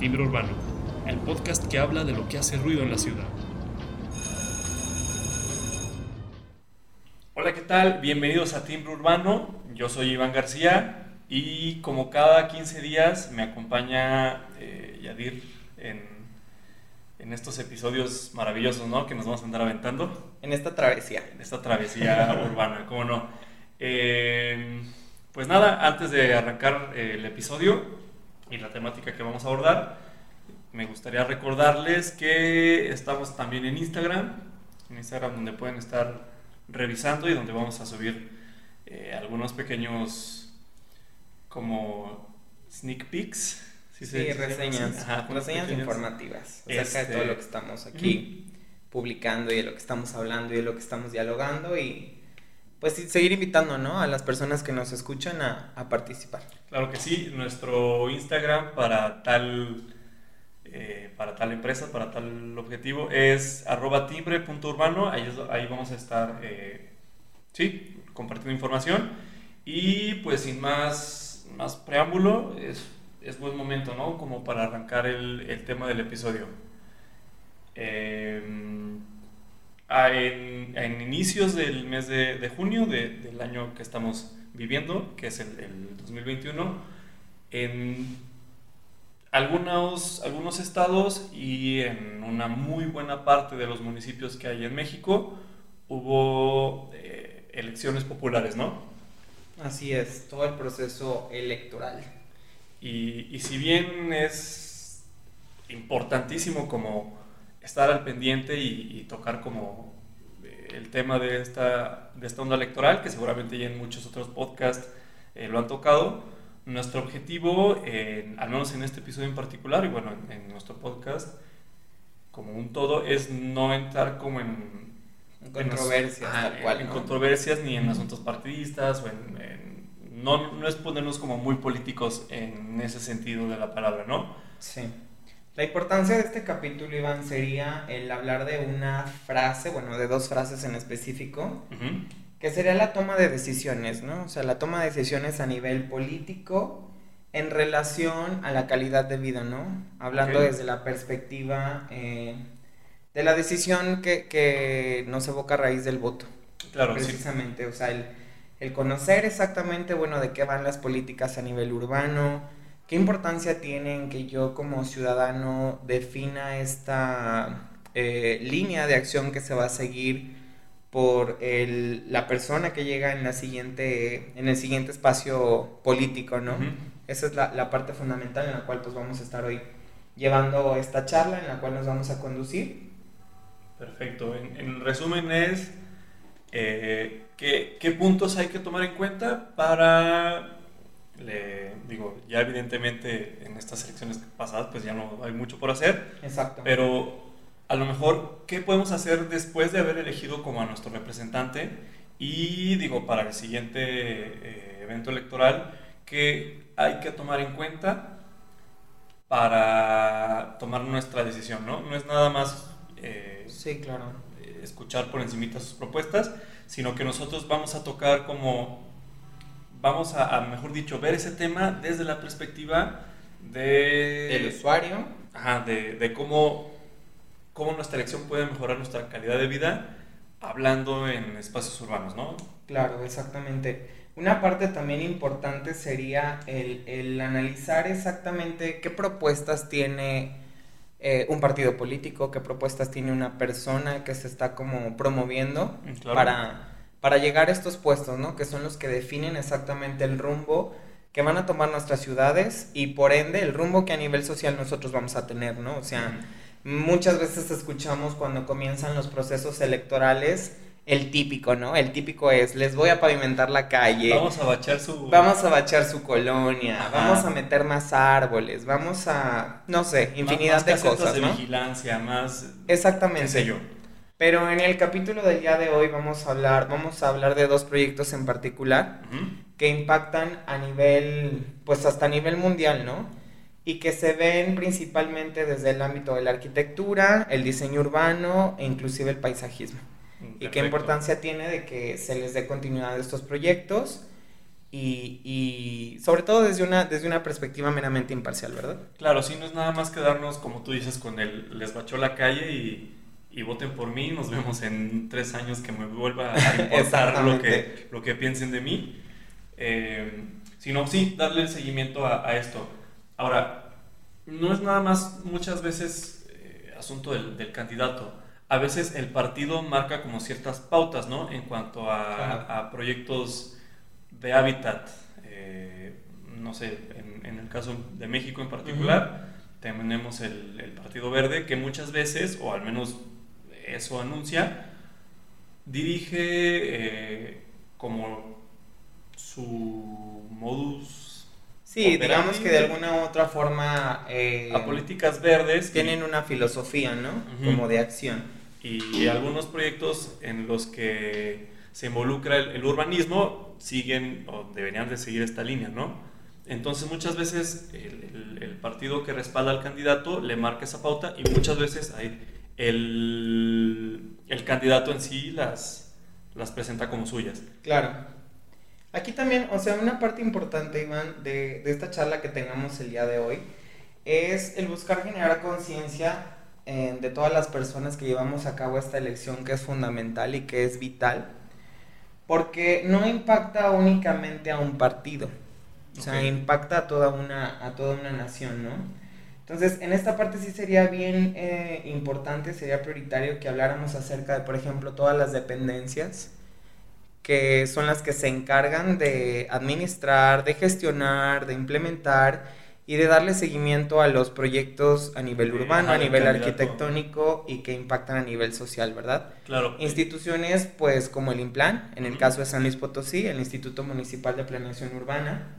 Timbre Urbano, el podcast que habla de lo que hace ruido en la ciudad. Hola, ¿qué tal? Bienvenidos a Timbre Urbano. Yo soy Iván García y como cada 15 días me acompaña eh, Yadir en, en estos episodios maravillosos, ¿no? Que nos vamos a andar aventando. En esta travesía. En esta travesía urbana, ¿cómo no? Eh, pues nada, antes de arrancar eh, el episodio y la temática que vamos a abordar, me gustaría recordarles que estamos también en Instagram, en Instagram donde pueden estar revisando y donde vamos a subir eh, algunos pequeños como sneak peeks. Sí, reseñas, reseñas informativas acerca de todo lo que este, estamos aquí publicando y de lo que estamos hablando y de lo que estamos dialogando y pues seguir invitando, ¿no? A las personas que nos escuchan a, participar. Claro que sí, nuestro Instagram para tal, eh, para tal empresa, para tal objetivo es arroba timbre.urbano, ahí, vamos a estar, eh, sí, compartiendo información y pues sin más, más preámbulo, es, es buen momento, ¿no? Como para arrancar el, el tema del episodio. Eh, en, inicios del mes de, junio del año que estamos viviendo, que es el, 2021, en algunos, algunos estados y en una muy buena parte de los municipios que hay en México hubo eh, elecciones populares, ¿no? Así es, todo el proceso electoral. Y, y si bien es importantísimo como estar al pendiente y, tocar como eh, el tema de esta, de esta onda electoral, que seguramente ya en muchos otros podcasts eh, lo han tocado. Nuestro objetivo, al menos en este episodio en particular, y bueno, en, nuestro podcast como un todo, es no entrar como en, controversias, en, controversias ni en asuntos partidistas, o en, no, no es ponernos como muy políticos en ese sentido de la palabra, ¿no? Sí. La importancia de este capítulo, Iván, sería el hablar de una frase, bueno, de dos frases en específico, que sería la toma de decisiones, ¿no? O sea, la toma de decisiones a nivel político en relación a la calidad de vida, ¿no? Hablando desde la perspectiva eh, de la decisión que, que, nos evoca a raíz del voto. Claro, precisamente, o sea, el, el conocer exactamente, bueno, de qué van las políticas a nivel urbano, ¿Qué importancia tiene en que yo como ciudadano defina esta eh, línea de acción que se va a seguir por el, la persona que llega en, la siguiente, en el siguiente espacio político, ¿no? Esa es la, la, parte fundamental en la cual pues vamos a estar hoy llevando esta charla, en la cual nos vamos a conducir. Perfecto. En, en resumen es, eh, ¿qué, ¿qué puntos hay que tomar en cuenta para le digo, ya evidentemente en estas elecciones pasadas pues ya no hay mucho por hacer. Exacto. Pero a lo mejor, ¿qué podemos hacer después de haber elegido como a nuestro representante? Y digo, para el siguiente eh, evento electoral, ¿qué hay que tomar en cuenta para tomar nuestra decisión? ¿no? No es nada más... Eh, sí, claro. Escuchar por encimita sus propuestas, sino que nosotros vamos a tocar como vamos a, mejor dicho, ver ese tema desde la perspectiva de... Del usuario. Ajá, de, de cómo, cómo nuestra elección puede mejorar nuestra calidad de vida hablando en espacios urbanos, ¿no? Claro, exactamente. Una parte también importante sería el, el analizar exactamente qué propuestas tiene eh, un partido político, qué propuestas tiene una persona que se está como promoviendo mm, para para llegar a estos puestos, ¿no? Que son los que definen exactamente el rumbo que van a tomar nuestras ciudades y por ende el rumbo que a nivel social nosotros vamos a tener, ¿no? O sea, muchas veces escuchamos cuando comienzan los procesos electorales el típico, ¿no? El típico es, les voy a pavimentar la calle. Vamos a bachar su... Vamos a bachar su colonia, vamos a meter más árboles, vamos a, no sé, infinidad de cosas, de vigilancia, más... Exactamente. Qué sé yo. Pero en el capítulo del día de hoy vamos a hablar, vamos a hablar de dos proyectos en particular que impactan a nivel, pues hasta a nivel mundial, ¿no? Y que se ven principalmente desde el ámbito de la arquitectura, el diseño urbano e inclusive el paisajismo. Y qué importancia tiene de que se les dé continuidad a estos proyectos y, y sobre todo desde una, desde una perspectiva meramente imparcial, ¿verdad? Claro, sí, no es nada más quedarnos, como tú dices, con el les bachó la calle y, y voten por mí, nos vemos en tres años que me vuelva a importar lo que, lo que piensen de mí, eh, sino sí, darle el seguimiento a, a, esto. Ahora, no es nada más muchas veces eh, asunto del, del, candidato, a veces el partido marca como ciertas pautas, ¿no? En cuanto a, claro. a proyectos de hábitat, eh, no sé, en, en, el caso de México en particular, uh -huh. tenemos el, el, Partido Verde que muchas veces, o al menos eso anuncia, dirige eh, como su modus. Sí, digamos que de alguna u otra forma... Eh, a políticas verdes. Tienen y, una filosofía, ¿no? Uh -huh. Como de acción. Y algunos proyectos en los que se involucra el, el, urbanismo siguen o deberían de seguir esta línea, ¿no? Entonces muchas veces el, el, el, partido que respalda al candidato le marca esa pauta y muchas veces hay el, candidato en sí las, las presenta como suyas. Claro. Aquí también, o sea, una parte importante, Iván, de, de esta charla que tengamos el día de hoy es el buscar generar conciencia eh, de todas las personas que llevamos a cabo esta elección que es fundamental y que es vital porque no impacta únicamente a un partido, o sea, okay. impacta a toda, una, a toda una nación, ¿no? Entonces, en esta parte sí sería bien eh, importante, sería prioritario que habláramos acerca de, por ejemplo, todas las dependencias que son las que se encargan de administrar, de gestionar, de implementar y de darle seguimiento a los proyectos a nivel urbano, a nivel arquitectónico y que impactan a nivel social, ¿verdad? Claro. Instituciones, pues, como el INPLAN, en el uh -huh. caso de San Luis Potosí, el Instituto Municipal de Planeación Urbana,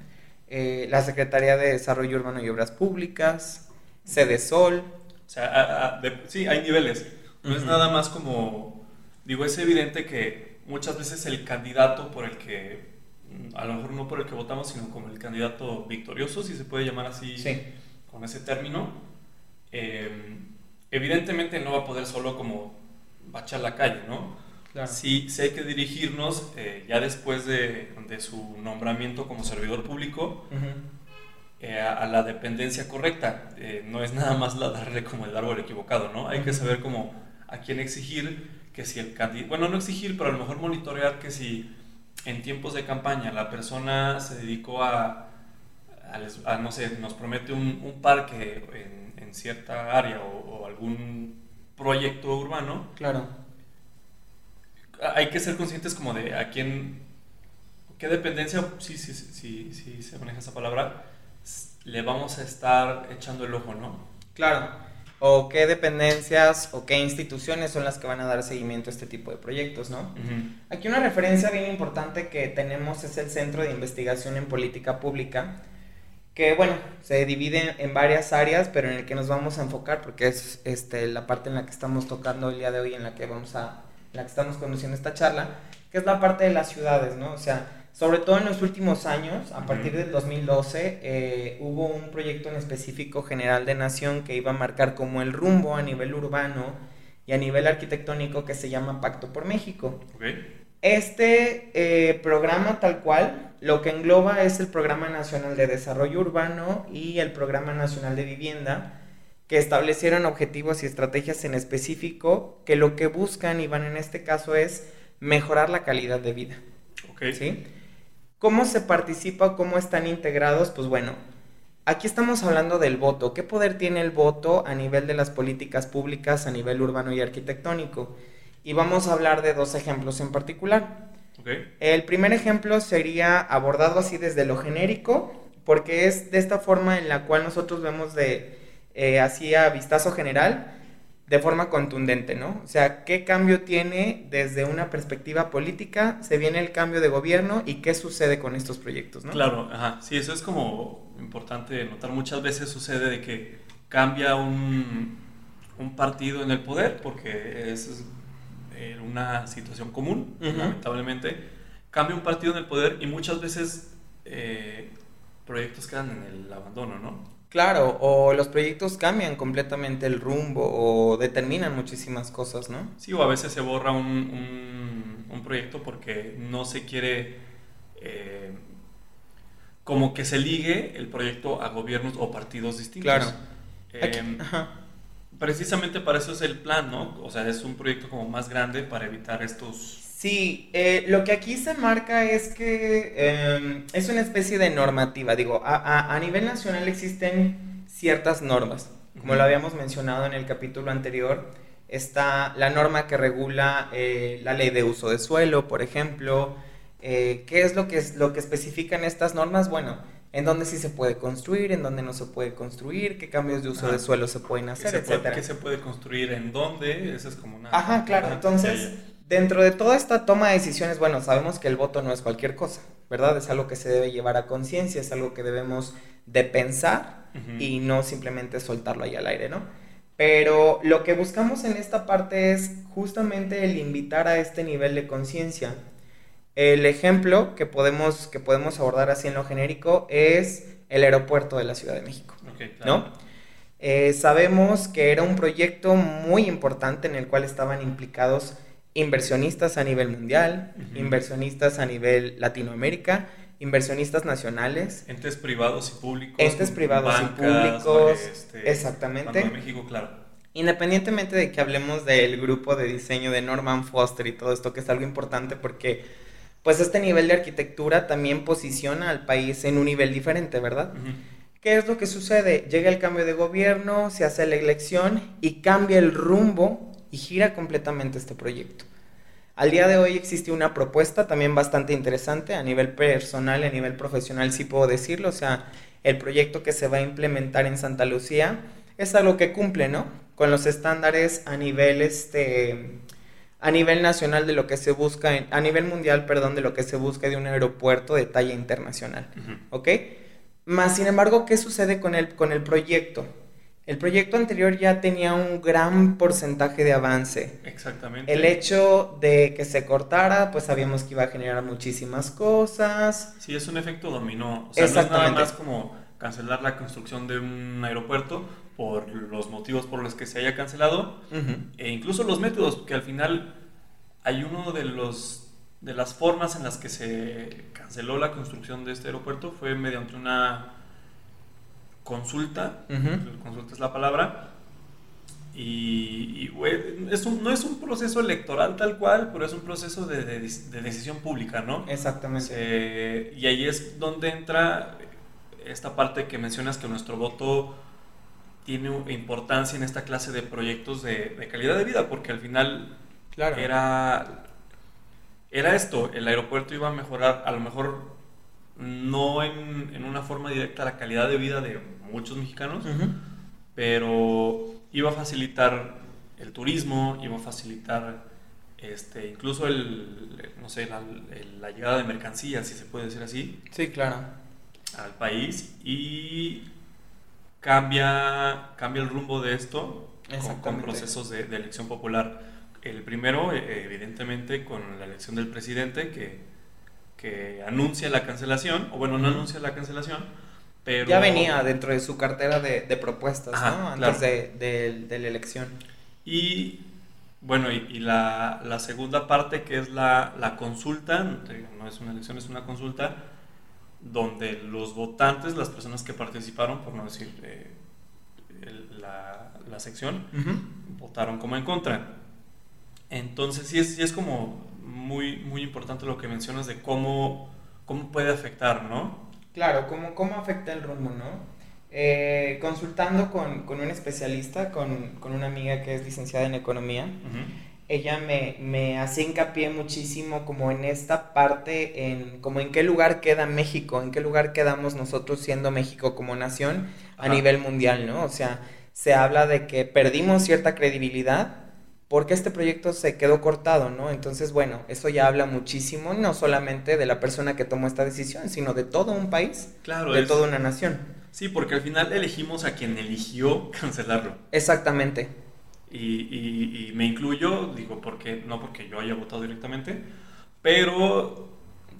eh, la Secretaría de Desarrollo Urbano y Obras Públicas, Sede Sol. O sea, a, a, de, sí, hay niveles. No uh -huh. es nada más como, digo, es evidente que muchas veces el candidato por el que a lo mejor no por el que votamos, sino como el candidato victorioso, si se puede llamar así sí. con ese término, eh, evidentemente no va a poder solo como bachar la calle, ¿no? Claro. Sí, sí, hay que dirigirnos eh, ya después de, de, su nombramiento como servidor público uh -huh. Eh, a, a, la dependencia correcta. Eh, no es nada más la darle como el árbol equivocado, ¿no? Hay que saber como a quién exigir que si el candidato, bueno, no exigir, pero a lo mejor monitorear que si en tiempos de campaña la persona se dedicó a, a, a no sé, nos promete un, un parque en, en, cierta área o, o, algún proyecto urbano. Claro. Hay que ser conscientes como de a quién, qué dependencia, sí, sí, sí, sí, se maneja esa palabra, le vamos a estar echando el ojo, ¿no? Claro o qué dependencias o qué instituciones son las que van a dar seguimiento a este tipo de proyectos, ¿no? Uh -huh. Aquí una referencia bien importante que tenemos es el Centro de Investigación en Política Pública, que bueno, se divide en varias áreas, pero en el que nos vamos a enfocar porque es este, la parte en la que estamos tocando el día de hoy, en la que vamos a, en la que estamos conduciendo esta charla, que es la parte de las ciudades, ¿no? O sea, sobre todo en los últimos años, a partir del 2012, eh, hubo un proyecto en específico general de nación que iba a marcar como el rumbo a nivel urbano y a nivel arquitectónico que se llama Pacto por México. Okay. Este eh, programa tal cual lo que engloba es el Programa Nacional de Desarrollo Urbano y el Programa Nacional de Vivienda, que establecieron objetivos y estrategias en específico que lo que buscan, y van en este caso, es mejorar la calidad de vida. Okay. ¿Sí? ¿Cómo se participa? ¿Cómo están integrados? Pues bueno, aquí estamos hablando del voto. ¿Qué poder tiene el voto a nivel de las políticas públicas, a nivel urbano y arquitectónico? Y vamos a hablar de dos ejemplos en particular. Okay. El primer ejemplo sería abordado así desde lo genérico, porque es de esta forma en la cual nosotros vemos de eh, así a vistazo general de forma contundente, ¿no? O sea, ¿qué cambio tiene desde una perspectiva política? Se viene el cambio de gobierno y qué sucede con estos proyectos, ¿no? Claro, ajá. Sí, eso es como importante notar. Muchas veces sucede de que cambia un, un partido en el poder, porque es eh, una situación común, uh -huh. lamentablemente. Cambia un partido en el poder y muchas veces eh, proyectos quedan en el abandono, ¿no? Claro, o los proyectos cambian completamente el rumbo o determinan muchísimas cosas, ¿no? Sí, o a veces se borra un, un, un proyecto porque no se quiere eh, como que se ligue el proyecto a gobiernos o partidos distintos. Claro. Em, precisamente para eso es el plan, ¿no? O sea, es un proyecto como más grande para evitar estos... Sí, eh, lo que aquí se marca es que em, es una especie de normativa. Digo, a, a, nivel nacional existen ciertas normas. Como lo habíamos mencionado en el capítulo anterior, está la norma que regula eh, la ley de uso de suelo, por ejemplo. Eh, ¿Qué es lo que, es lo que especifican estas normas? Bueno, en dónde sí se puede construir, en dónde no se puede construir, qué cambios de uso de suelo se pueden hacer, etcétera. ¿Qué se puede construir en dónde? Eso es como una... Ajá, claro. Entonces, dentro de toda esta toma de decisiones, bueno, sabemos que el voto no es cualquier cosa, ¿verdad? Es algo que se debe llevar a conciencia, es algo que debemos de pensar y no simplemente soltarlo ahí al aire, ¿no? Pero lo que buscamos en esta parte es justamente el invitar a este nivel de conciencia el ejemplo que podemos, que podemos abordar así en lo genérico es el aeropuerto de la Ciudad de México, ¿no? Eh, sabemos que era un proyecto muy importante en el cual estaban implicados inversionistas a nivel mundial, inversionistas a nivel Latinoamérica, inversionistas nacionales. Entes privados y públicos. Entes privados y públicos. Este, exactamente. México, claro. Independientemente de que hablemos del grupo de diseño de Norman Foster y todo esto, que es algo importante porque pues este nivel de arquitectura también posiciona al país en un nivel diferente, ¿verdad? ¿Qué es lo que sucede? Llega el cambio de gobierno, se hace la elección y cambia el rumbo y gira completamente este proyecto. Al día de hoy existe una propuesta también bastante interesante a nivel personal, a nivel profesional, sí puedo decirlo. O sea, el proyecto que se va a implementar en Santa Lucía es algo que cumple, ¿no? Con los estándares a nivel este, a nivel nacional de lo que se busca, en, a nivel mundial, perdón, de lo que se busca de un aeropuerto de talla internacional. ¿Ok? Más sin embargo, ¿qué sucede con el, con el proyecto? El proyecto anterior ya tenía un gran porcentaje de avance. Exactamente. El hecho de que se cortara, pues sabíamos que iba a generar muchísimas cosas. Sí, es un efecto dominó. O sea, no es nada más como cancelar la construcción de un aeropuerto, por los motivos por los que se haya cancelado e incluso los métodos, que al final hay uno de los de las formas en las que se canceló la construcción de este aeropuerto fue mediante una consulta, consulta es la palabra, y, es no es un proceso electoral tal cual, pero es un proceso de, de, decisión pública, ¿no? Exactamente. y ahí es donde entra esta parte que mencionas que nuestro voto tiene importancia en esta clase de proyectos de, calidad de vida, porque al final claro. era, era esto, el aeropuerto iba a mejorar, a lo mejor no en, en una forma directa la calidad de vida de muchos mexicanos, pero iba a facilitar el turismo, iba a facilitar este, incluso el, no sé, la, la llegada de mercancías, si se puede decir así. Sí, claro. Al país y cambia, cambia el rumbo de esto con, procesos de, elección popular. El primero, eh, evidentemente, con la elección del presidente que, que anuncia la cancelación, o bueno, no anuncia la cancelación, pero... Ya venía dentro de su cartera de, propuestas, ¿no? Antes de, la elección. Y bueno, y, la, la, segunda parte que es la, la consulta, no es una elección, es una consulta, donde los votantes, las personas que participaron, por no decir eh, la, la, sección, votaron como en contra. Entonces sí es, sí es como muy, muy importante lo que mencionas de cómo, cómo puede afectar, ¿no? Claro, cómo, cómo afecta el rumbo, ¿no? Eh, consultando con, con, un especialista, con, con, una amiga que es licenciada en economía, ella me, me hace hincapié muchísimo como en esta parte, en como en qué lugar queda México, en qué lugar quedamos nosotros siendo México como nación a nivel mundial, ¿no? O sea, se habla de que perdimos cierta credibilidad porque este proyecto se quedó cortado, ¿no? Entonces, bueno, eso ya habla muchísimo, no solamente de la persona que tomó esta decisión, sino de todo un país, claro, de toda una nación. Sí, porque al final elegimos a quien eligió cancelarlo. Exactamente y, y, me incluyo, digo, porque no porque yo haya votado directamente, pero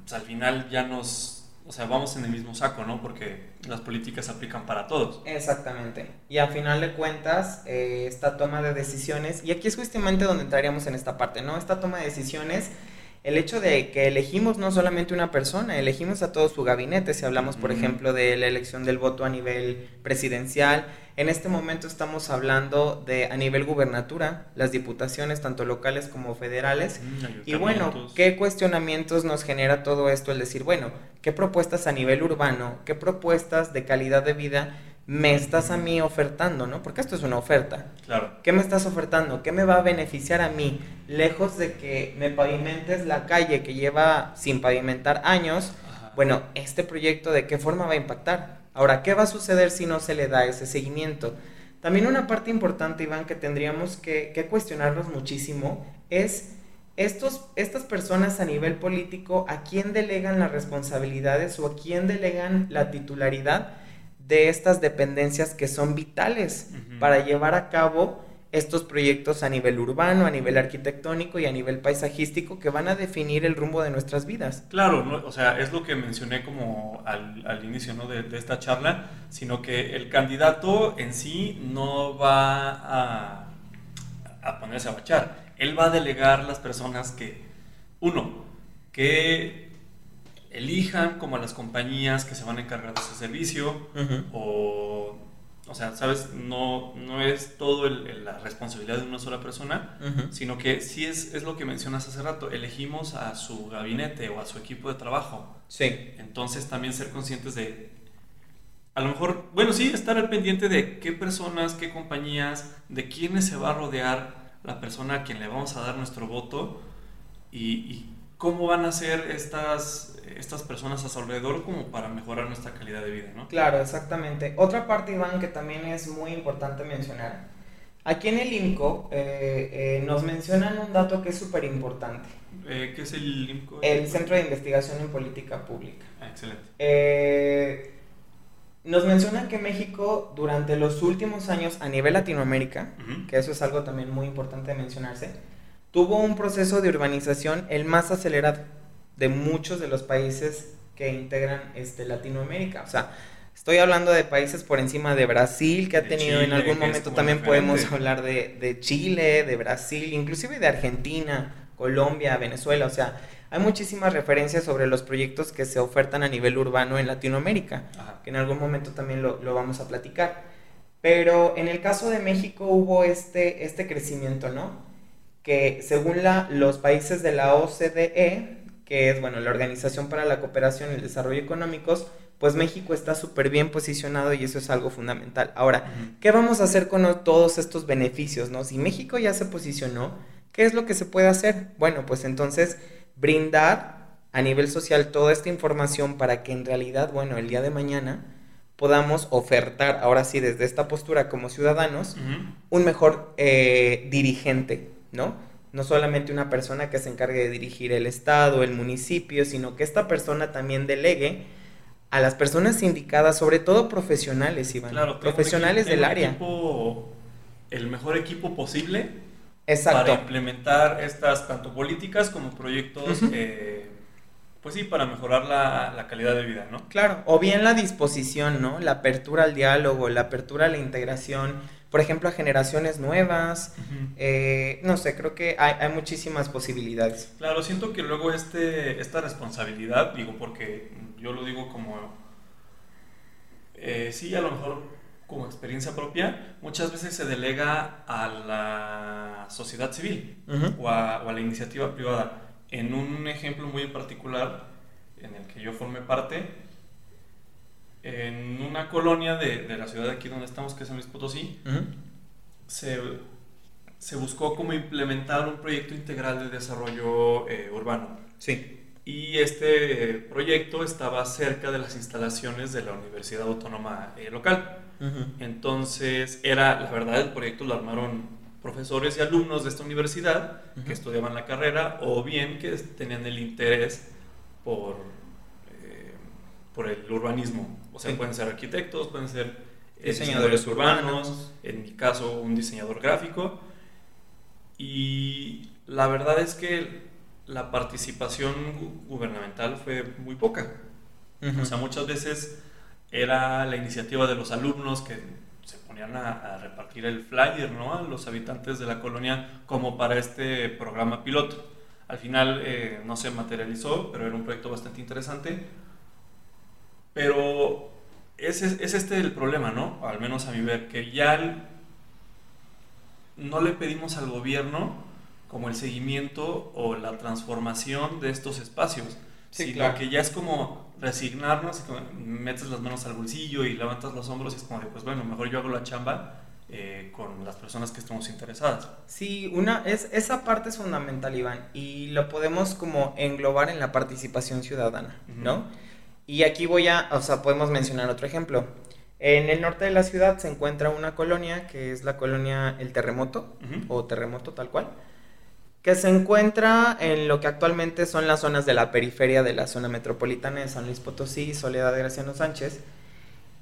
pues, al final ya nos, o sea, vamos en el mismo saco, ¿no? Porque las políticas se aplican para todos. Exactamente. Y al final de cuentas, eh, esta toma de decisiones, y aquí es justamente donde entraríamos en esta parte, ¿no? Esta toma de decisiones el hecho de que elegimos no solamente una persona, elegimos a todo su gabinete, si hablamos, por ejemplo, de la elección del voto a nivel presidencial, en este momento estamos hablando de a nivel gubernatura, las diputaciones, tanto locales como federales. Mm, y bueno, ¿qué cuestionamientos nos genera todo esto? El decir, bueno, ¿qué propuestas a nivel urbano, qué propuestas de calidad de vida me estás a mí ofertando, ¿no? Porque esto es una oferta. Claro. ¿Qué me estás ofertando? ¿Qué me va a beneficiar a mí? Lejos de que me pavimentes la calle que lleva sin pavimentar años, bueno, este proyecto de qué forma va a impactar. Ahora, ¿qué va a suceder si no se le da ese seguimiento? También una parte importante, Iván, que tendríamos que, cuestionarnos muchísimo es estos, estas personas a nivel político, ¿a quién delegan las responsabilidades o a quién delegan la titularidad de estas dependencias que son vitales para llevar a cabo estos proyectos a nivel urbano, a nivel arquitectónico y a nivel paisajístico que van a definir el rumbo de nuestras vidas. Claro, o sea, es lo que mencioné como al, al inicio ¿no? de, de, esta charla, sino que el candidato en sí no va a, a ponerse a bachar, él va a delegar las personas que, uno, que elijan como a las compañías que se van a encargar de ese servicio o o sea, ¿sabes? No, no es todo la responsabilidad de una sola persona, sino que sí es, es lo que mencionas hace rato, elegimos a su gabinete o a su equipo de trabajo. Sí. Entonces también ser conscientes de, a lo mejor, bueno, sí, estar al pendiente de qué personas, qué compañías, de quiénes se va a rodear la persona a quien le vamos a dar nuestro voto y, y cómo van a ser estas, estas personas a su alrededor como para mejorar nuestra calidad de vida, ¿no? Claro, exactamente. Otra parte, Iván, que también es muy importante mencionar. Aquí en el INCO eh, eh, nos mencionan un dato que es súper importante. Eh, ¿Qué es el INCO? El Centro de Investigación en Política Pública. Ah, excelente. nos mencionan que México durante los últimos años a nivel Latinoamérica, que eso es algo también muy importante de mencionarse, tuvo un proceso de urbanización el más acelerado de muchos de los países que integran este, Latinoamérica. O sea, estoy hablando de países por encima de Brasil, que ha tenido en algún momento también podemos hablar de, de, Chile, de Brasil, inclusive de Argentina, Colombia, Venezuela. O sea, hay muchísimas referencias sobre los proyectos que se ofertan a nivel urbano en Latinoamérica, que en algún momento también lo, lo, vamos a platicar. Pero en el caso de México hubo este, este crecimiento, ¿no? que según la, los países de la OCDE, que es bueno, la Organización para la Cooperación y el Desarrollo Económicos, pues México está súper bien posicionado y eso es algo fundamental. Ahora, ¿qué vamos a hacer con todos estos beneficios? ¿no? Si México ya se posicionó, ¿qué es lo que se puede hacer? Bueno, pues entonces brindar a nivel social toda esta información para que en realidad, bueno, el día de mañana podamos ofertar, ahora sí, desde esta postura como ciudadanos, un mejor eh, dirigente, ¿no? No solamente una persona que se encargue de dirigir el Estado, el municipio, sino que esta persona también delegue a las personas indicadas, sobre todo profesionales, Iván. Claro, profesionales del área. el mejor equipo posible Exacto. para implementar estas tanto políticas como proyectos, eh, pues sí, para mejorar la, la, calidad de vida, ¿no? Claro, o bien la disposición, ¿no? La apertura al diálogo, la apertura a la integración por ejemplo, a generaciones nuevas. Eh, no sé, creo que hay, muchísimas posibilidades. Claro, siento que luego este, esta responsabilidad, digo, porque yo lo digo como, eh, sí, a lo mejor como experiencia propia, muchas veces se delega a la sociedad civil o, a, o a la iniciativa privada. En un ejemplo muy en particular, en el que yo formé parte, en una colonia de, de, la ciudad de aquí donde estamos, que es San Luis Potosí, se, se, buscó como implementar un proyecto integral de desarrollo eh, urbano. Sí. Y este proyecto estaba cerca de las instalaciones de la Universidad Autónoma eh, local. Entonces, era, la verdad, el proyecto lo armaron profesores y alumnos de esta universidad que estudiaban la carrera o bien que tenían el interés por, eh, por el urbanismo. O sea, pueden ser arquitectos, pueden ser eh, diseñadores, urbanos, en mi caso un diseñador gráfico. Y la verdad es que la participación gubernamental fue muy poca. O sea, muchas veces era la iniciativa de los alumnos que se ponían a, repartir el flyer ¿no? a los habitantes de la colonia como para este programa piloto. Al final eh, no se materializó, pero era un proyecto bastante interesante. Pero es, es este el problema, ¿no? Al menos a mi ver, que ya no le pedimos al gobierno como el seguimiento o la transformación de estos espacios, Sí, sino claro. que ya es como resignarnos, metes las manos al bolsillo y levantas los hombros y es como de, pues bueno, mejor yo hago la chamba eh, con las personas que estemos interesadas. Sí, una, es, esa parte es fundamental, Iván, y lo podemos como englobar en la participación ciudadana, ¿no? Y aquí voy a, o sea, podemos mencionar otro ejemplo. En el norte de la ciudad se encuentra una colonia que es la colonia El Terremoto, o Terremoto tal cual, que se encuentra en lo que actualmente son las zonas de la periferia de la zona metropolitana de San Luis Potosí, Soledad de Graciano Sánchez.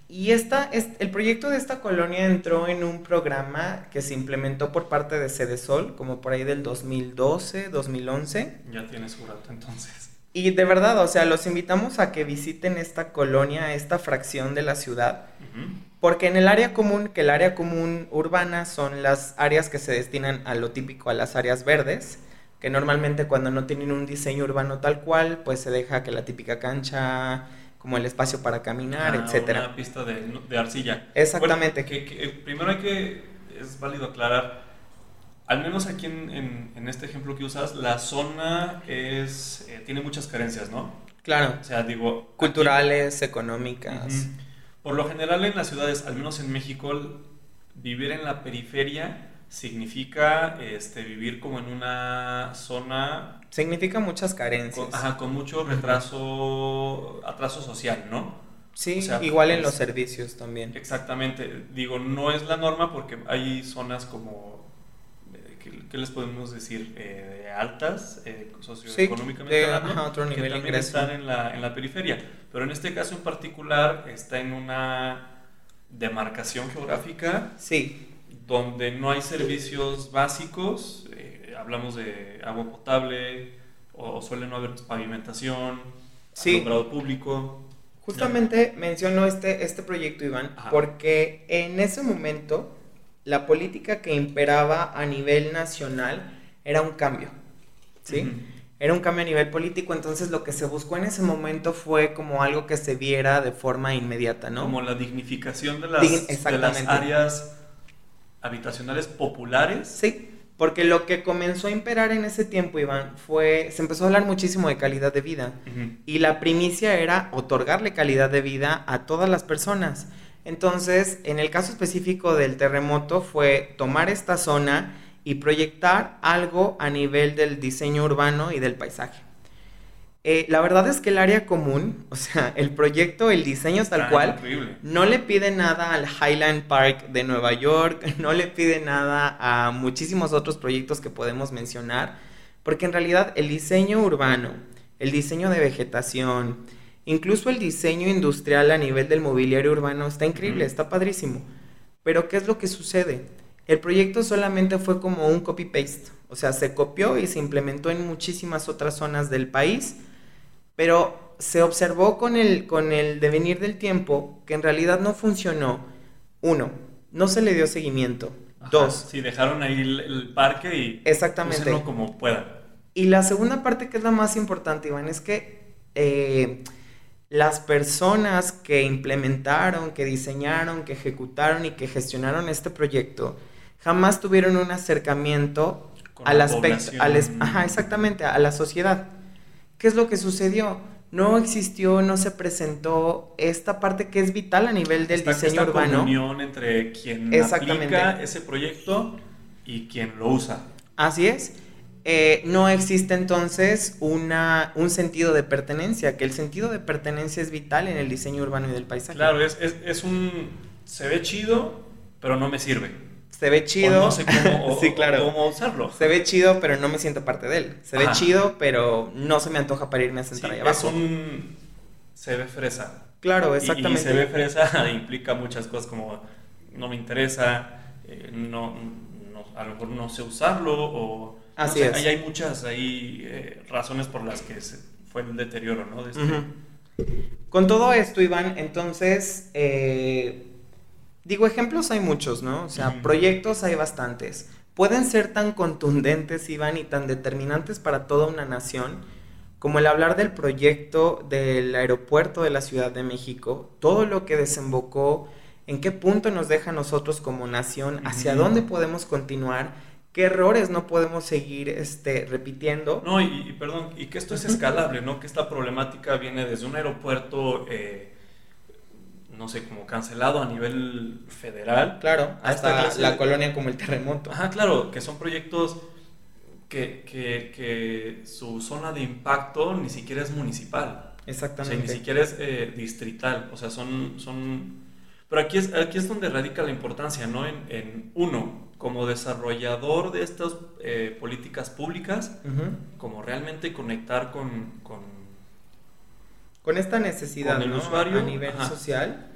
Y esta, es, el proyecto de esta colonia entró en un programa que se implementó por parte de Cedesol, como por ahí del 2012, 2011. Ya tienes su rato entonces. Y de verdad, o sea, los invitamos a que visiten esta colonia, esta fracción de la ciudad, porque en el área común, que el área común urbana son las áreas que se destinan a lo típico, a las áreas verdes, que normalmente cuando no tienen un diseño urbano tal cual, pues se deja que la típica cancha, como el espacio para caminar, Ah, etcétera. Una pista de, de arcilla. Exactamente. Bueno, que- que, primero hay que, es válido aclarar, al menos aquí en, en- en este ejemplo que usas, la zona es, eh, tiene muchas carencias, ¿no? Claro, O sea, digo... aquí- culturales, económicas. Por lo general en las ciudades, al menos en México, vivir en la periferia significa este, vivir como en una zona Significa muchas carencias. con, ajá, con mucho retraso, atraso social, ¿no? Sí, o sea, igual en es- los servicios también. Exactamente, digo, no es la norma porque hay zonas como, ¿qué, qué les podemos decir? Eh, de altas, eh, socioeconómicamente de- hablando, otro que nivel de también ingreso. están en la, en la periferia. Pero en este caso en particular está en una demarcación geográfica Sí, donde no hay servicios básicos, eh, hablamos de agua potable, o suele no haber pavimentación, Sí. público. Justamente menciono este, este proyecto, Iván, Ajá. porque en ese momento la política que imperaba a nivel nacional era un cambio, ¿sí? Era un cambio a nivel político, entonces lo que se buscó en ese momento fue como algo que se viera de forma inmediata, ¿no? Como la dignificación de las, Dign- de las áreas habitacionales populares. Sí, porque lo que comenzó a imperar en ese tiempo, Iván, fue, se empezó a hablar muchísimo de calidad de vida. Y la primicia era otorgarle calidad de vida a todas las personas. Entonces, en el caso específico del terremoto fue tomar esta zona y proyectar algo a nivel del diseño urbano y del paisaje. Eh, la verdad es que el área común, o sea, el proyecto, el diseño tal cual, increíble. no le pide nada al Highland Park de Nueva York, no le pide nada a muchísimos otros proyectos que podemos mencionar, porque en realidad el diseño urbano, el diseño de vegetación, incluso el diseño industrial a nivel del mobiliario urbano está increíble, está padrísimo. Pero ¿qué es lo que sucede? El proyecto solamente fue como un copy-paste, o sea, se copió y se implementó en muchísimas otras zonas del país, pero se observó con el, con el devenir del tiempo que en realidad no funcionó. Uno, no se le dio seguimiento. Ajá, Dos, Sí, dejaron ahí el, el parque y exactamente. como puedan. Y la segunda parte que es la más importante, Iván, es que eh, las personas que implementaron, que diseñaron, que ejecutaron y que gestionaron este proyecto jamás tuvieron un acercamiento Con al aspecto, al es- ajá, exactamente, a la sociedad. ¿Qué es lo que sucedió? No existió, no se presentó esta parte que es vital a nivel del Esta- diseño esta urbano. comunión entre quien aplica ese proyecto y quien lo usa. Así es. Eh, no existe entonces una, un sentido de pertenencia, que el sentido de pertenencia es vital en el diseño urbano y del paisaje. Claro, es, es, es un... Se ve chido, pero no me sirve. Se ve chido. O no sé cómo, o- sí, claro. cómo usarlo. Se ve chido, pero no me siento parte de él. Se ve chido, pero no se me antoja para irme a sentar Sí, ahí es abajo. un... Se ve fresa. Claro, Y- exactamente. Y, se ve fresa implica muchas cosas como no me interesa, eh, no, no- a lo mejor no sé usarlo o... Así es. Ahí hay muchas ahí, eh, razones por las que se- fue el deterioro, ¿no? De este-. Con todo esto, Iván, entonces, eh, digo, ejemplos hay muchos, ¿no? O sea, proyectos hay bastantes. pueden ser tan contundentes, Iván, y tan determinantes para toda una nación, como el hablar del proyecto del aeropuerto de la Ciudad de México, todo lo que desembocó, en qué punto nos deja a nosotros como nación, hacia dónde podemos continuar, qué errores no podemos seguir este, repitiendo. No, y, perdón, y que esto es escalable, ¿no? Que esta problemática viene desde un aeropuerto... Eh, no sé, como cancelado a nivel federal. Claro, hasta la colonia como el terremoto. Ajá, claro, que son proyectos que, que, su zona de impacto ni siquiera es municipal. Exactamente. O sea, ni siquiera es eh, distrital. O sea, son, son... Pero aquí es, aquí es donde radica la importancia, ¿no? En, uno, como desarrollador de estas eh, políticas públicas, como realmente conectar con, con, con esta necesidad el usuario, a nivel social.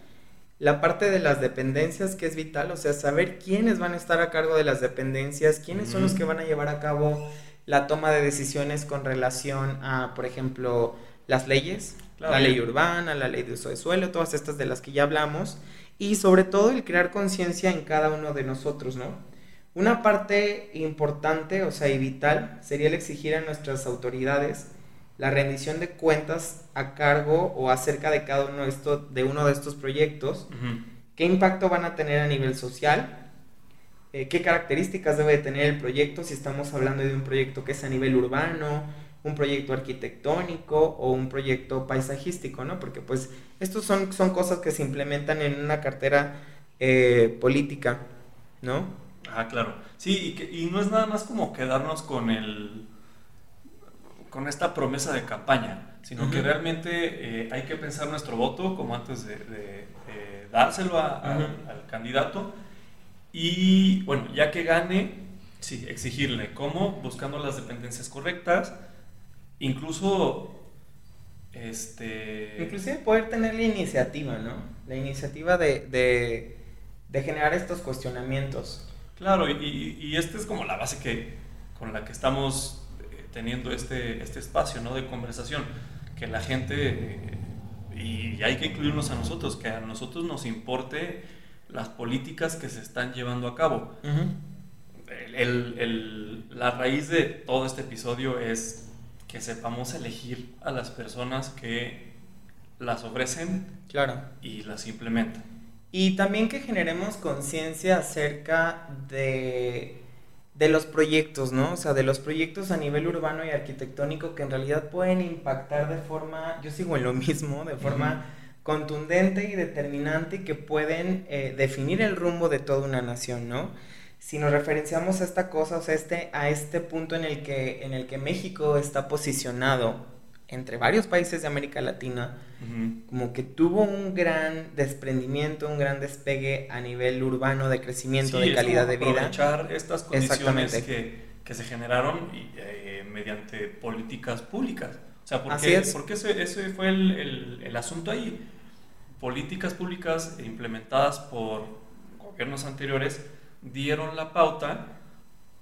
La parte de las dependencias que es vital, o sea, saber quiénes van a estar a cargo de las dependencias, quiénes son los que van a llevar a cabo la toma de decisiones con relación a, por ejemplo, las leyes, la ley urbana, la ley de uso de suelo, todas estas de las que ya hablamos, y sobre todo el crear conciencia en cada uno de nosotros, ¿no? Una parte importante, o sea, y vital, sería el exigir a nuestras autoridades la rendición de cuentas a cargo o acerca de cada uno de, estos, de uno de estos proyectos, qué impacto van a tener a nivel social, eh, qué características debe tener el proyecto, si estamos hablando de un proyecto que es a nivel urbano, un proyecto arquitectónico o un proyecto paisajístico, ¿no? Porque pues estos son, son cosas que se implementan en una cartera eh, política, ¿no? Ah, claro. Sí, y, y no es nada más como quedarnos con el con esta promesa de campaña, sino que realmente eh, hay que pensar nuestro voto como antes de, dárselo al candidato y bueno, ya que gane, sí, exigirle cómo, buscando las dependencias correctas, incluso este... Inclusive poder tener la iniciativa, ¿no? La iniciativa de, generar estos cuestionamientos. Claro, y, y esta es como la base que, con la que estamos teniendo este, este espacio ¿no? de conversación, que la gente, y hay que incluirnos a nosotros, que a nosotros nos importe las políticas que se están llevando a cabo. el, el, la raíz de todo este episodio es que sepamos elegir a las personas que las ofrecen claro. y las implementan. Y también que generemos conciencia acerca de de los proyectos, ¿no? O sea, de los proyectos a nivel urbano y arquitectónico que en realidad pueden impactar de forma, yo sigo en lo mismo, de forma contundente y determinante y que pueden eh, definir el rumbo de toda una nación, ¿no? Si nos referenciamos a esta cosa, o sea, este, a este punto en el que, en el que México está posicionado entre varios países de América Latina, como que tuvo un gran desprendimiento, un gran despegue a nivel urbano de crecimiento, de calidad de vida. Aprovechar estas condiciones que, que, se generaron eh, mediante políticas públicas. O sea, porque, porque ese, ese fue el, el, el asunto ahí. Políticas públicas implementadas por gobiernos anteriores dieron la pauta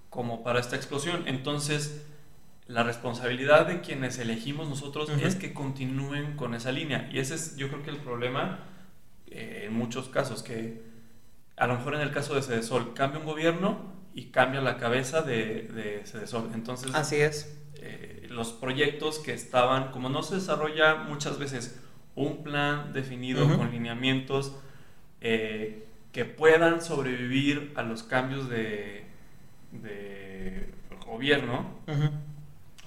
como para esta explosión. Entonces, la responsabilidad de quienes elegimos nosotros es que continúen con esa línea. Y ese es yo creo que el problema eh, en muchos casos, que a lo mejor en el caso de Cedesol cambia un gobierno y cambia la cabeza de, de Cedesol. Entonces, así es. Eh, los proyectos que estaban, como no se desarrolla muchas veces un plan definido con lineamientos eh, que puedan sobrevivir a los cambios de, de gobierno, o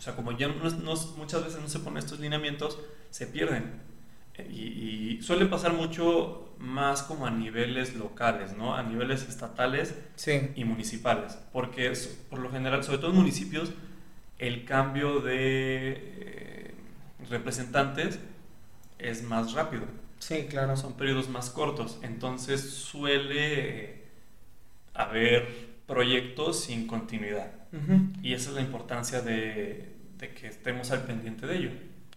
sea, como ya muchas veces no se ponen estos lineamientos, se pierden. Y, suele pasar mucho más como a niveles locales, ¿no? A niveles estatales y municipales. Porque por lo general, sobre todo en municipios, el cambio de eh, representantes es más rápido. Sí, claro. Son periodos más cortos. Entonces suele haber proyectos sin continuidad. Y esa es la importancia de, que estemos al pendiente de ello.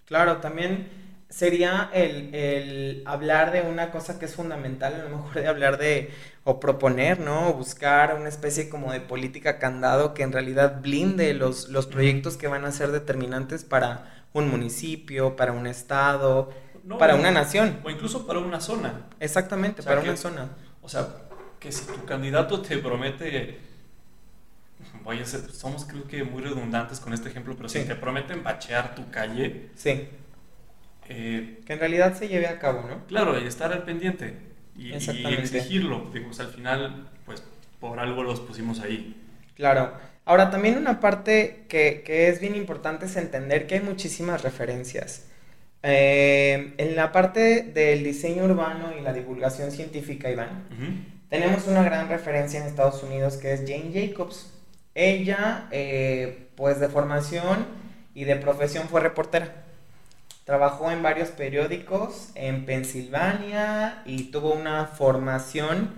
Claro, también sería el, hablar de una cosa que es fundamental, a lo mejor de hablar de, o proponer, ¿no? O buscar una especie como de política candado que en realidad blinde los, los proyectos que van a ser determinantes para un municipio, para un estado, para una nación. O incluso para una zona. Exactamente, para una zona. O sea, que si tu candidato te promete Oye, somos creo que muy redundantes con este ejemplo, pero si te prometen bachear tu calle. Sí. Eh, que en realidad se lleve a cabo, ¿no? Claro, y estar al pendiente y, y exigirlo. Digo, al final, pues por algo los pusimos ahí. Claro. Ahora, también una parte que, que es bien importante es entender que hay muchísimas referencias. Eh, en la parte del diseño urbano y la divulgación científica, Iván, tenemos una gran referencia en Estados Unidos que es Jane Jacobs. Ella, eh, pues de formación y de profesión fue reportera. Trabajó en varios periódicos en Pensilvania y tuvo una formación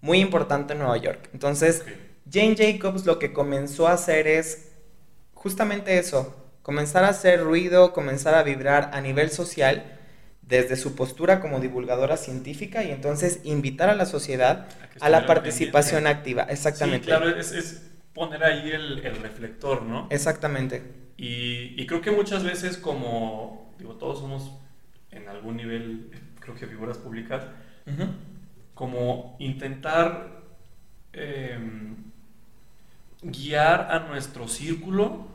muy importante en Nueva York. Entonces, Jane Jacobs lo que comenzó a hacer es justamente eso, comenzar a hacer ruido, comenzar a vibrar a nivel social desde su postura como divulgadora científica y entonces invitar a la sociedad a, la participación activa. Exactamente. Sí, claro, es, poner ahí el, reflector, ¿no? Exactamente. Y, creo que muchas veces como, digo, todos somos en algún nivel, creo que figuras públicas, como intentar em, guiar a nuestro círculo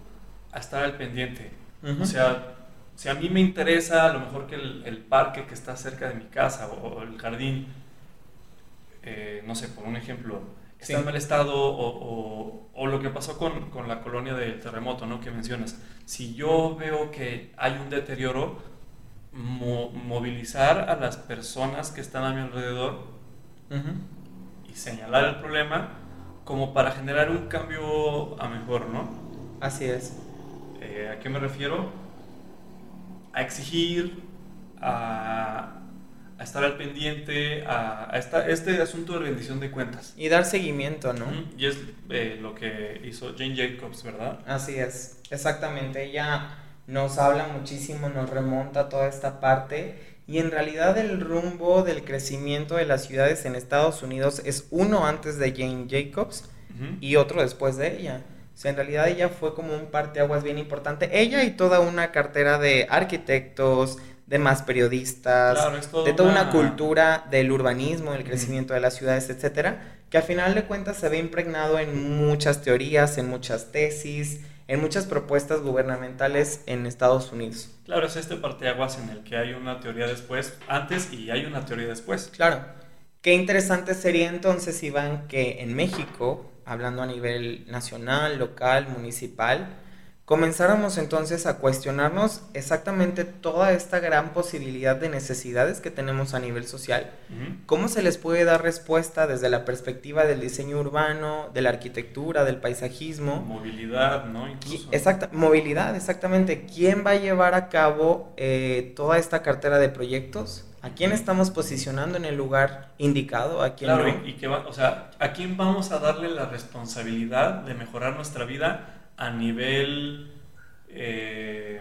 a estar al pendiente. O sea, si a mí me interesa a lo mejor que el, parque que está cerca de mi casa o, el jardín, eh, no sé, por un ejemplo, está en mal estado o, o, lo que pasó con, con, la colonia del terremoto, ¿no? Que mencionas. Si yo veo que hay un deterioro, movilizar a las personas que están a mi alrededor y señalar el problema como para generar un cambio a mejor, ¿no? Así es. Eh, ¿A qué me refiero? A exigir, a, estar al pendiente, a, este asunto de rendición de cuentas. Y dar seguimiento, ¿no? Y es eh, lo que hizo Jane Jacobs, ¿verdad? Así es, exactamente. Ella nos habla muchísimo, nos remonta toda esta parte. Y en realidad el rumbo del crecimiento de las ciudades en Estados Unidos es uno antes de Jane Jacobs y otro después de ella en realidad ella fue como un parteaguas bien importante. Ella y toda una cartera de arquitectos, de más periodistas, de toda una... cultura del urbanismo, el crecimiento de las ciudades, etcétera, que a final de cuentas se ve impregnado en muchas teorías, en muchas tesis, en muchas propuestas gubernamentales en Estados Unidos. Claro, es este parteaguas en el que hay una teoría después, antes y hay una teoría después. Claro. Qué interesante sería entonces, Iván, que en México hablando a nivel nacional, local, municipal, comenzáramos entonces a cuestionarnos exactamente toda esta gran posibilidad de necesidades que tenemos a nivel social, cómo se les puede dar respuesta desde la perspectiva del diseño urbano, de la arquitectura, del paisajismo. Movilidad, ¿no? Exacta, movilidad, exactamente. ¿Quién va a llevar a cabo eh, toda esta cartera de proyectos? ¿A quién estamos posicionando en el lugar indicado? ¿A quién claro, y, que va, o sea, ¿a quién vamos a darle la responsabilidad de mejorar nuestra vida a nivel eh,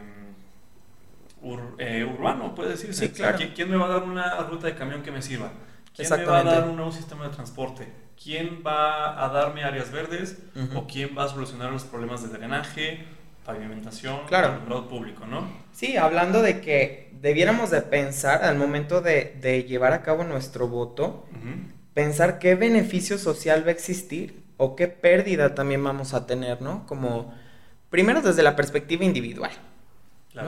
eh, urbano, puede decirse? Sí, claro. ¿Quién, me va a dar una ruta de camión que me sirva? ¿Quién me va a dar un nuevo sistema de transporte? ¿Quién va a darme áreas verdes? ¿O quién va a solucionar los problemas de drenaje? pavimentación, claro. público, ¿no? Sí, hablando de que debiéramos de pensar al momento de, llevar a cabo nuestro voto, pensar qué beneficio social va a existir o qué pérdida también vamos a tener, ¿no? Como, primero desde la perspectiva individual.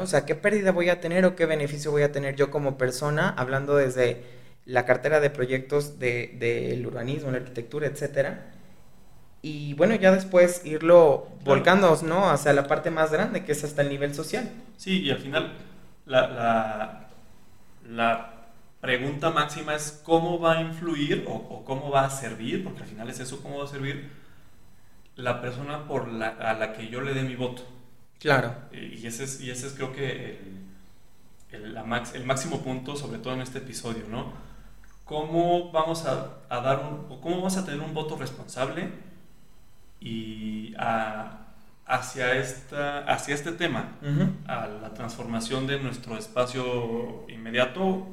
O sea, ¿qué pérdida voy a tener o qué beneficio voy a tener yo como persona, hablando desde la cartera de proyectos del de, urbanismo, la arquitectura, etcétera? y bueno, ya después irlo volcando, ¿no? Hacia la parte más grande, que es hasta el nivel social. Sí, y al final la, la, pregunta máxima es cómo va a influir o, cómo va a servir, porque al final es eso, cómo va a servir la persona por la, a la que yo le dé mi voto. Claro. Y ese es, y ese es creo que el, el máximo punto, sobre todo en este episodio, ¿no? ¿Cómo vamos a, a dar un, o cómo vamos a tener un voto responsable? y hacia, esta, hacia este tema, a la transformación de nuestro espacio inmediato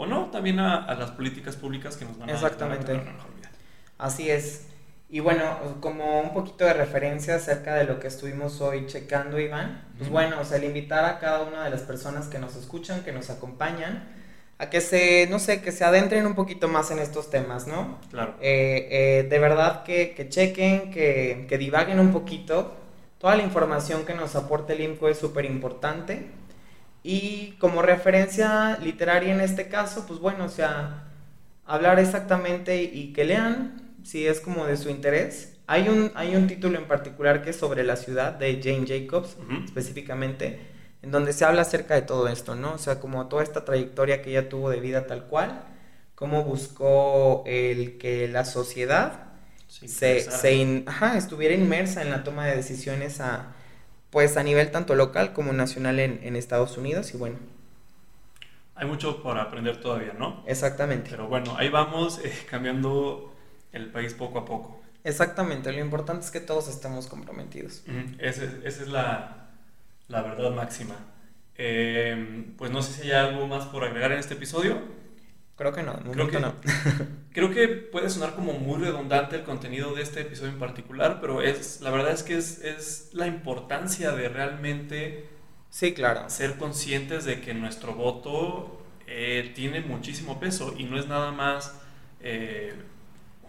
o no, también a, las políticas públicas que nos van a Exactamente. una mejor vida. Así es. Y bueno, como un poquito de referencia acerca de lo que estuvimos hoy checando, Iván, pues bueno, o sea, el invitar a cada una de las personas que nos escuchan, que nos acompañan, a que se, no sé, que se adentren un poquito más en estos temas, ¿no? Claro. Eh, eh, de verdad que, que chequen, que, que divaguen un poquito. Toda la información que nos aporte el INCO es súper importante. Y como referencia literaria en este caso, pues bueno, o sea, hablar exactamente y que lean, si es como de su interés. Hay un, hay un título en particular que es sobre la ciudad de Jane Jacobs, Ujú. específicamente, en donde se habla acerca de todo esto, ¿no? O sea, como toda esta trayectoria que ella tuvo de vida tal cual, cómo buscó el que la sociedad se, se in- ajá, estuviera inmersa en la toma de decisiones a, pues a nivel tanto local como nacional en, en Estados Unidos y bueno, Hay mucho por aprender todavía, ¿no? exactamente, Pero bueno, ahí vamos eh, cambiando el país poco a poco. exactamente, lo importante es que todos estemos comprometidos. Esa es la, la verdad máxima. Eh, pues no sé si hay algo más por agregar en este episodio. Creo que no, de Creo que- no. Creo que puede sonar como muy redundante el contenido de este episodio en particular, pero es, la verdad es que es, es la importancia de realmente Sí, claro. ser conscientes de que nuestro voto eh, tiene muchísimo peso y no es nada más eh,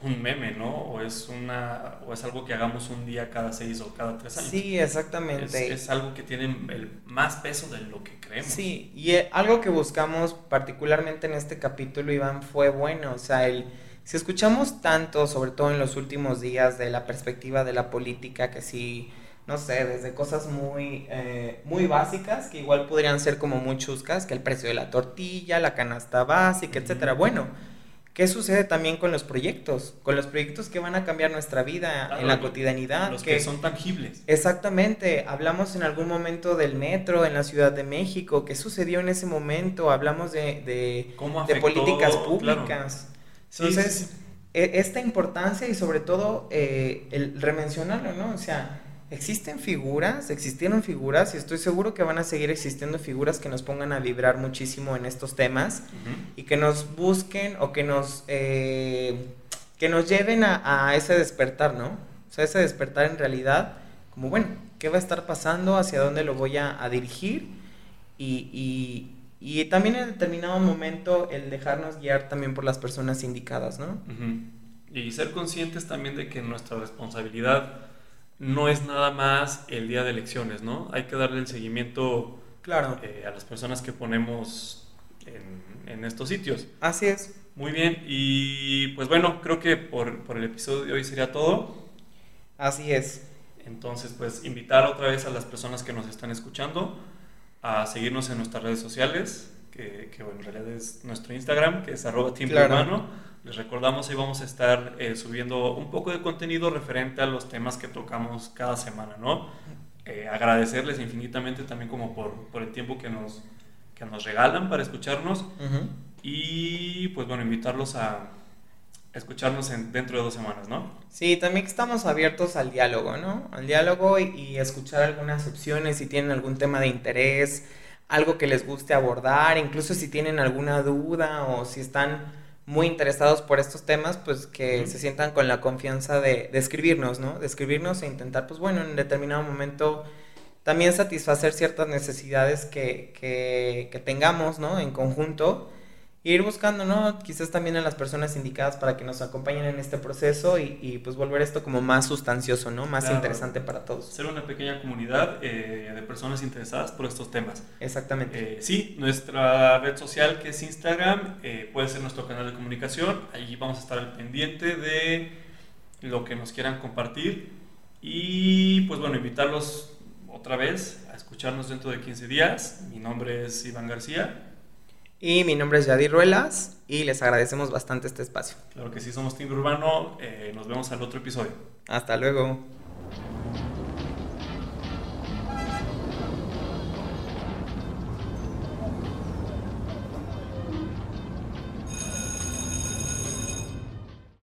un meme, ¿no? O es, una, o es algo que hagamos un día cada seis o cada tres años. Sí, exactamente. es algo que tiene el más peso de lo que creemos. Sí, y eh, algo que buscamos particularmente en este capítulo, Iván, fue bueno, o sea, el, si escuchamos tanto, sobre todo en los últimos días, de la perspectiva de la política, que sí, no sé, desde cosas muy, eh, muy básicas, que igual podrían ser como muy chuscas, que el precio de la tortilla, la canasta básica, etcétera. Bueno, ¿qué sucede también con los proyectos? Con los proyectos que van a cambiar nuestra vida Claro, en la cotidianidad. Los que son tangibles. Exactamente, hablamos en algún momento del metro en la Ciudad de México, qué sucedió en ese momento, hablamos de, de, ¿Cómo de afectó? políticas Claro. públicas. Sí, Entonces, sí, sí. e- esta importancia y sobre todo eh, el remencionarlo, ¿no? O sea, existen figuras, existieron figuras y estoy seguro que van a seguir existiendo figuras que nos pongan a vibrar muchísimo en estos temas y que nos busquen o que nos eh, que nos lleven a, a ese despertar, ¿no? O sea, ese despertar en realidad, como bueno, ¿qué va a estar pasando? ¿Hacia dónde lo voy a, a dirigir? Y, y- y también en determinado momento el dejarnos guiar también por las personas indicadas, ¿no? Y ser conscientes también de que nuestra responsabilidad no es nada más el día de elecciones, ¿no? Hay que darle el seguimiento Claro. eh, a las personas que ponemos en, en estos sitios. Así es. Muy bien, y pues bueno, creo que por, por el episodio de hoy sería todo. Así es. Entonces, pues invitar otra vez a las personas que nos están escuchando a seguirnos en nuestras redes sociales, que, que bueno, en realidad es nuestro Instagram, que es arroba Team Claro. Urbano. Les recordamos ahí vamos a estar eh, subiendo un poco de contenido referente a los temas que tocamos cada semana, ¿no? Eh, agradecerles infinitamente también como por, por el tiempo que nos, que nos regalan para escucharnos Ujú. y pues bueno, invitarlos a escucharnos en, dentro de dos semanas, ¿no? Sí, también estamos abiertos al diálogo, ¿no? Al diálogo y, y escuchar algunas opciones si tienen algún tema de interés, algo que les guste abordar, incluso si tienen alguna duda o si están muy interesados por estos temas, pues que se sientan con la confianza de, de escribirnos, ¿no? De escribirnos e intentar, pues bueno, en determinado momento también satisfacer ciertas necesidades que, que, que tengamos, ¿no? En conjunto. E ir buscando, ¿no? Quizás también a las personas indicadas para que nos acompañen en este proceso y, y, pues volver esto como más sustancioso, ¿no? Más Claro. interesante para todos. Ser una pequeña comunidad eh, de personas interesadas por estos temas. Exactamente. Eh, sí, nuestra red social que es Instagram eh, puede ser nuestro canal de comunicación. Allí vamos a estar al pendiente de lo que nos quieran compartir. Y pues bueno, invitarlos otra vez a escucharnos dentro de 15 días. Mi nombre es Iván García. Y mi nombre es Yadir Ruelas y les agradecemos bastante este espacio. Claro que sí, somos Timbre Urbano. Eh, nos vemos al otro episodio. Hasta luego.